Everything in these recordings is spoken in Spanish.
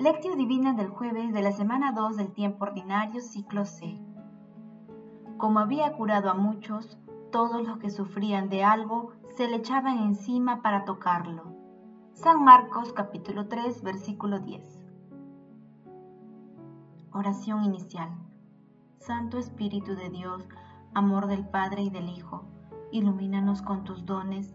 Lectio Divina del jueves de la semana 2 del tiempo ordinario, ciclo C. Como había curado a muchos, todos los que sufrían de algo se le echaban encima para tocarlo. San Marcos capítulo 3 versículo 10. Oración inicial. Santo Espíritu de Dios, amor del Padre y del Hijo, ilumínanos con tus dones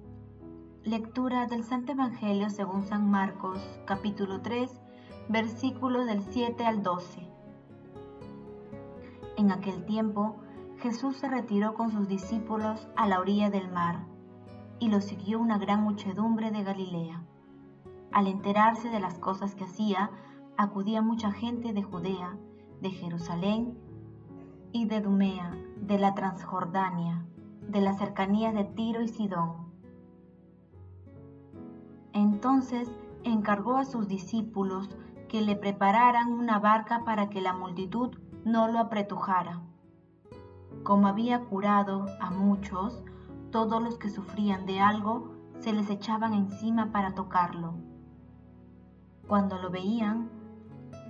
Lectura del Santo Evangelio según San Marcos, capítulo 3, versículos del 7 al 12. En aquel tiempo, Jesús se retiró con sus discípulos a la orilla del mar, y lo siguió una gran muchedumbre de Galilea. Al enterarse de las cosas que hacía, acudía mucha gente de Judea, de Jerusalén y de Dumea, de la Transjordania, de las cercanías de Tiro y Sidón entonces encargó a sus discípulos que le prepararan una barca para que la multitud no lo apretujara. Como había curado a muchos, todos los que sufrían de algo se les echaban encima para tocarlo. Cuando lo veían,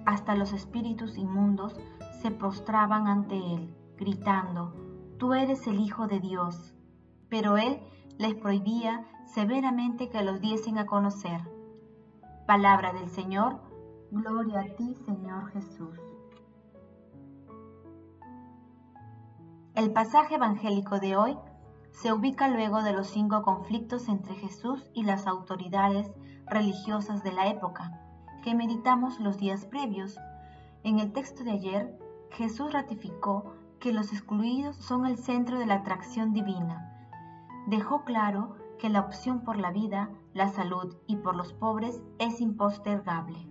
hasta los espíritus inmundos se postraban ante él, gritando, Tú eres el Hijo de Dios. Pero él les prohibía severamente que los diesen a conocer. Palabra del Señor, gloria a ti Señor Jesús. El pasaje evangélico de hoy se ubica luego de los cinco conflictos entre Jesús y las autoridades religiosas de la época, que meditamos los días previos. En el texto de ayer, Jesús ratificó que los excluidos son el centro de la atracción divina dejó claro que la opción por la vida, la salud y por los pobres es impostergable.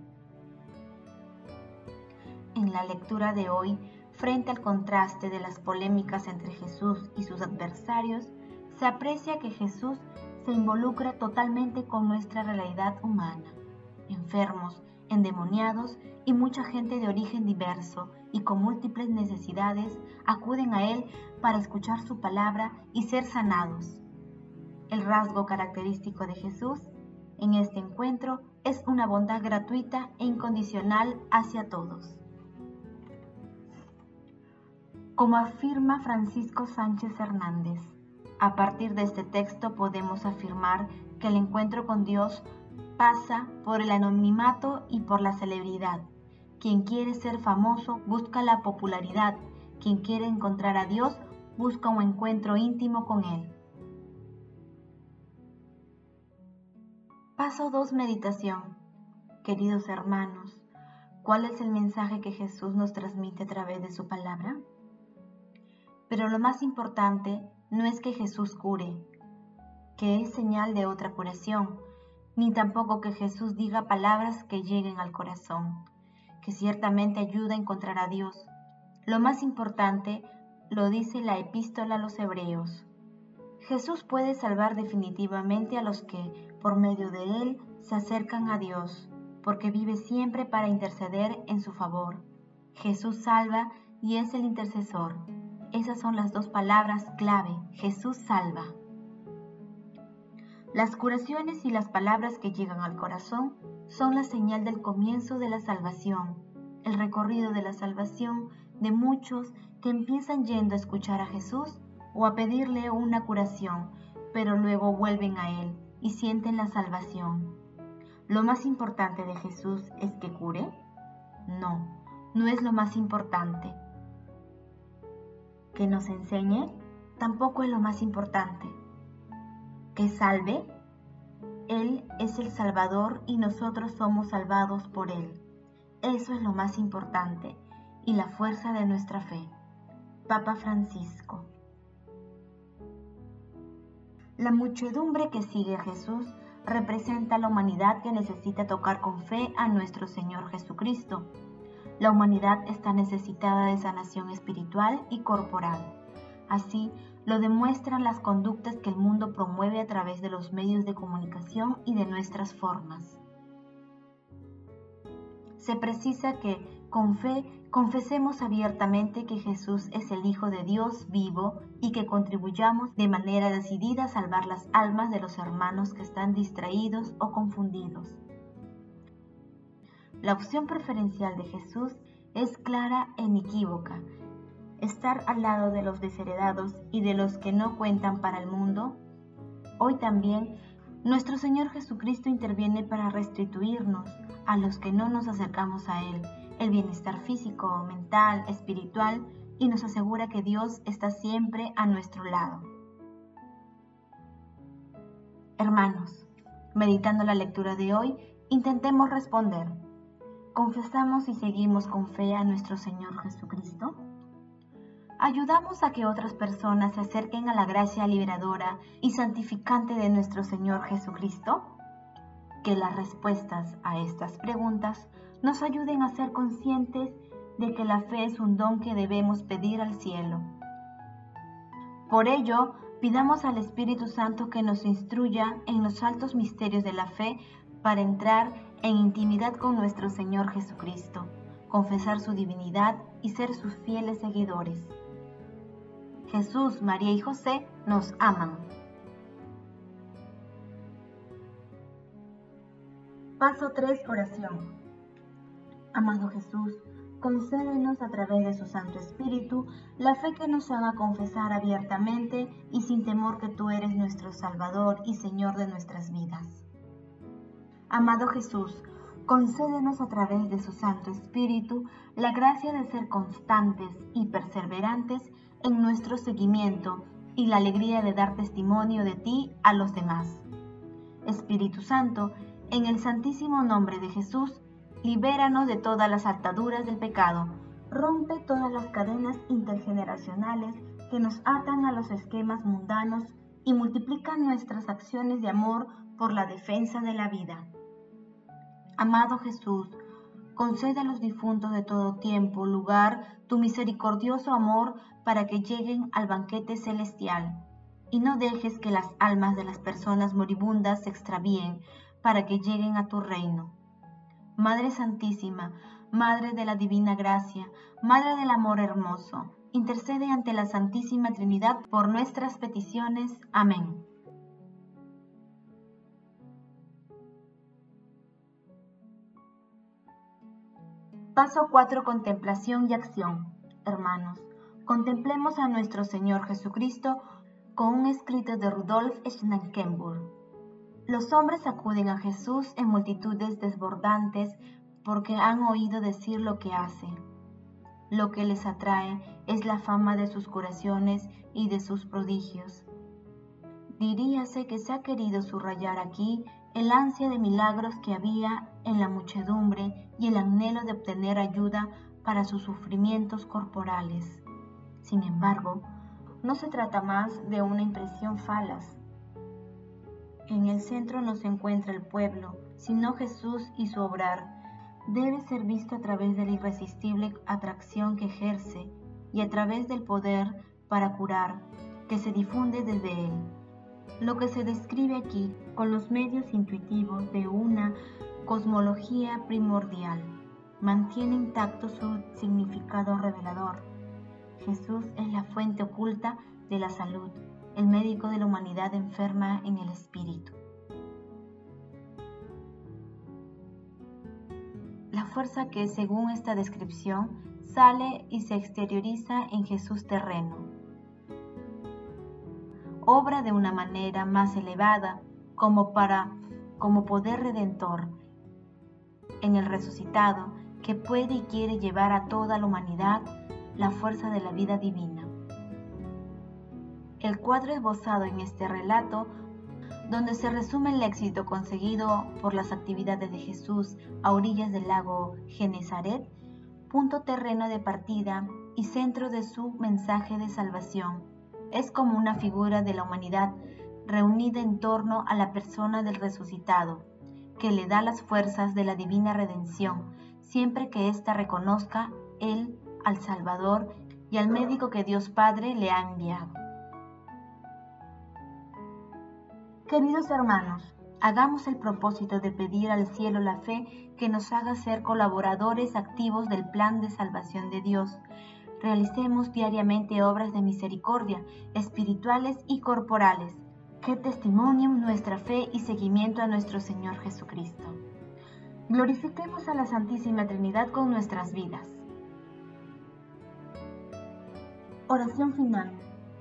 En la lectura de hoy, frente al contraste de las polémicas entre Jesús y sus adversarios, se aprecia que Jesús se involucra totalmente con nuestra realidad humana. Enfermos, endemoniados y mucha gente de origen diverso y con múltiples necesidades acuden a Él para escuchar su palabra y ser sanados. El rasgo característico de Jesús en este encuentro es una bondad gratuita e incondicional hacia todos. Como afirma Francisco Sánchez Hernández, a partir de este texto podemos afirmar que el encuentro con Dios pasa por el anonimato y por la celebridad. Quien quiere ser famoso busca la popularidad, quien quiere encontrar a Dios busca un encuentro íntimo con Él. Paso 2. Meditación. Queridos hermanos, ¿cuál es el mensaje que Jesús nos transmite a través de su palabra? Pero lo más importante no es que Jesús cure, que es señal de otra curación, ni tampoco que Jesús diga palabras que lleguen al corazón, que ciertamente ayuda a encontrar a Dios. Lo más importante lo dice la epístola a los hebreos. Jesús puede salvar definitivamente a los que, por medio de Él, se acercan a Dios, porque vive siempre para interceder en su favor. Jesús salva y es el intercesor. Esas son las dos palabras clave. Jesús salva. Las curaciones y las palabras que llegan al corazón son la señal del comienzo de la salvación, el recorrido de la salvación de muchos que empiezan yendo a escuchar a Jesús o a pedirle una curación, pero luego vuelven a Él y sienten la salvación. ¿Lo más importante de Jesús es que cure? No, no es lo más importante. ¿Que nos enseñe? Tampoco es lo más importante. ¿Que salve? Él es el Salvador y nosotros somos salvados por Él. Eso es lo más importante y la fuerza de nuestra fe. Papa Francisco. La muchedumbre que sigue a Jesús representa a la humanidad que necesita tocar con fe a nuestro Señor Jesucristo. la humanidad está necesitada de sanación espiritual y corporal. Así, lo demuestran las conductas que el mundo promueve a través de los medios de comunicación y de nuestras formas. Se precisa que, con fe, confesemos abiertamente que Jesús es el Hijo de Dios vivo y que contribuyamos de manera decidida a salvar las almas de los hermanos que están distraídos o confundidos. La opción preferencial de Jesús es clara e inequívoca estar al lado de los desheredados y de los que no cuentan para el mundo, hoy también nuestro Señor Jesucristo interviene para restituirnos a los que no nos acercamos a Él, el bienestar físico, mental, espiritual, y nos asegura que Dios está siempre a nuestro lado. Hermanos, meditando la lectura de hoy, intentemos responder. ¿Confesamos y seguimos con fe a nuestro Señor Jesucristo? ayudamos a que otras personas se acerquen a la gracia liberadora y santificante de nuestro Señor Jesucristo? Que las respuestas a estas preguntas nos ayuden a ser conscientes de que la fe es un don que debemos pedir al cielo. Por ello, pidamos al Espíritu Santo que nos instruya en los altos misterios de la fe para entrar en intimidad con nuestro Señor Jesucristo, confesar su divinidad y ser sus fieles seguidores. Jesús, María y José nos aman. Paso 3, oración. Amado Jesús, concédenos a través de su Santo Espíritu la fe que nos haga confesar abiertamente y sin temor que tú eres nuestro Salvador y Señor de nuestras vidas. Amado Jesús, concédenos a través de su Santo Espíritu la gracia de ser constantes y perseverantes en nuestro seguimiento y la alegría de dar testimonio de ti a los demás. Espíritu Santo, en el santísimo nombre de Jesús, libéranos de todas las ataduras del pecado, rompe todas las cadenas intergeneracionales que nos atan a los esquemas mundanos y multiplica nuestras acciones de amor por la defensa de la vida. Amado Jesús, concede a los difuntos de todo tiempo, lugar, tu misericordioso amor para que lleguen al banquete celestial. Y no dejes que las almas de las personas moribundas se extravíen para que lleguen a tu reino. Madre Santísima, Madre de la Divina Gracia, Madre del Amor Hermoso, intercede ante la Santísima Trinidad por nuestras peticiones. Amén. Paso 4. Contemplación y acción. Hermanos, contemplemos a nuestro Señor Jesucristo con un escrito de Rudolf Schnakenburg. Los hombres acuden a Jesús en multitudes desbordantes porque han oído decir lo que hace. Lo que les atrae es la fama de sus curaciones y de sus prodigios. Diríase que se ha querido subrayar aquí el ansia de milagros que había en la muchedumbre y el anhelo de obtener ayuda para sus sufrimientos corporales. Sin embargo, no se trata más de una impresión falaz. En el centro no se encuentra el pueblo, sino Jesús y su obrar. Debe ser visto a través de la irresistible atracción que ejerce y a través del poder para curar que se difunde desde él. Lo que se describe aquí con los medios intuitivos de una cosmología primordial mantiene intacto su significado revelador. Jesús es la fuente oculta de la salud, el médico de la humanidad enferma en el espíritu. La fuerza que, según esta descripción, sale y se exterioriza en Jesús terreno, obra de una manera más elevada como para como poder redentor en el resucitado que puede y quiere llevar a toda la humanidad la fuerza de la vida divina. El cuadro esbozado en este relato, donde se resume el éxito conseguido por las actividades de Jesús a orillas del lago Genezaret, punto terreno de partida y centro de su mensaje de salvación, es como una figura de la humanidad reunida en torno a la persona del resucitado, que le da las fuerzas de la divina redención, siempre que ésta reconozca Él al Salvador y al médico que Dios Padre le ha enviado. Queridos hermanos, hagamos el propósito de pedir al cielo la fe que nos haga ser colaboradores activos del plan de salvación de Dios. Realicemos diariamente obras de misericordia, espirituales y corporales, que testimonian nuestra fe y seguimiento a nuestro Señor Jesucristo. Glorifiquemos a la Santísima Trinidad con nuestras vidas. Oración final.